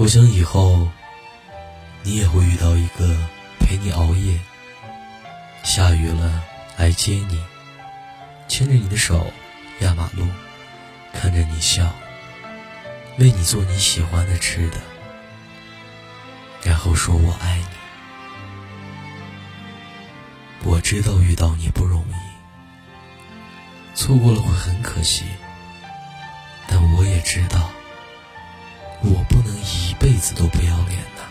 我想以后你也会遇到一个陪你熬夜，下雨了来接你，牵着你的手压马路，看着你笑，为你做你喜欢的吃的，然后说我爱你。我知道遇到你不容易，错过了会很可惜，但我也知道。我不都不要脸的！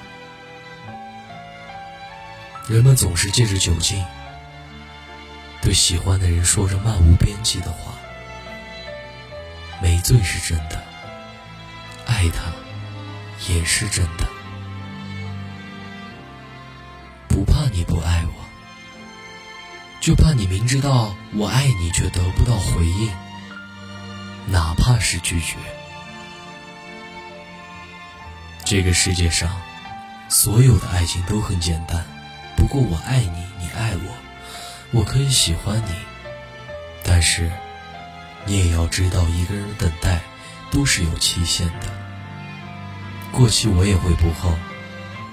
人们总是借着酒劲，对喜欢的人说着漫无边际的话。没醉是真的，爱他也是真的。不怕你不爱我，就怕你明知道我爱你却得不到回应，哪怕是拒绝。这个世界上，所有的爱情都很简单。不过我爱你，你爱我，我可以喜欢你。但是，你也要知道，一个人等待都是有期限的。过期我也会不候，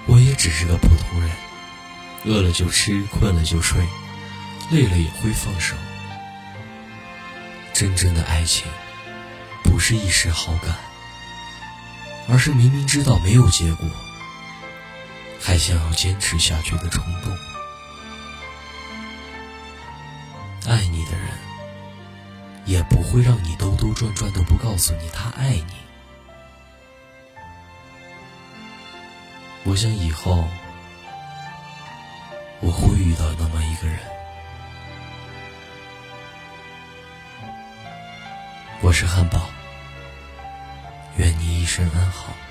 我也只是个普通人。饿了就吃，困了就睡，累了也会放手。真正的爱情，不是一时好感。而是明明知道没有结果，还想要坚持下去的冲动。爱你的人，也不会让你兜兜转转都不告诉你他爱你。我想以后我会遇到那么一个人。我是汉堡。愿你一生安好。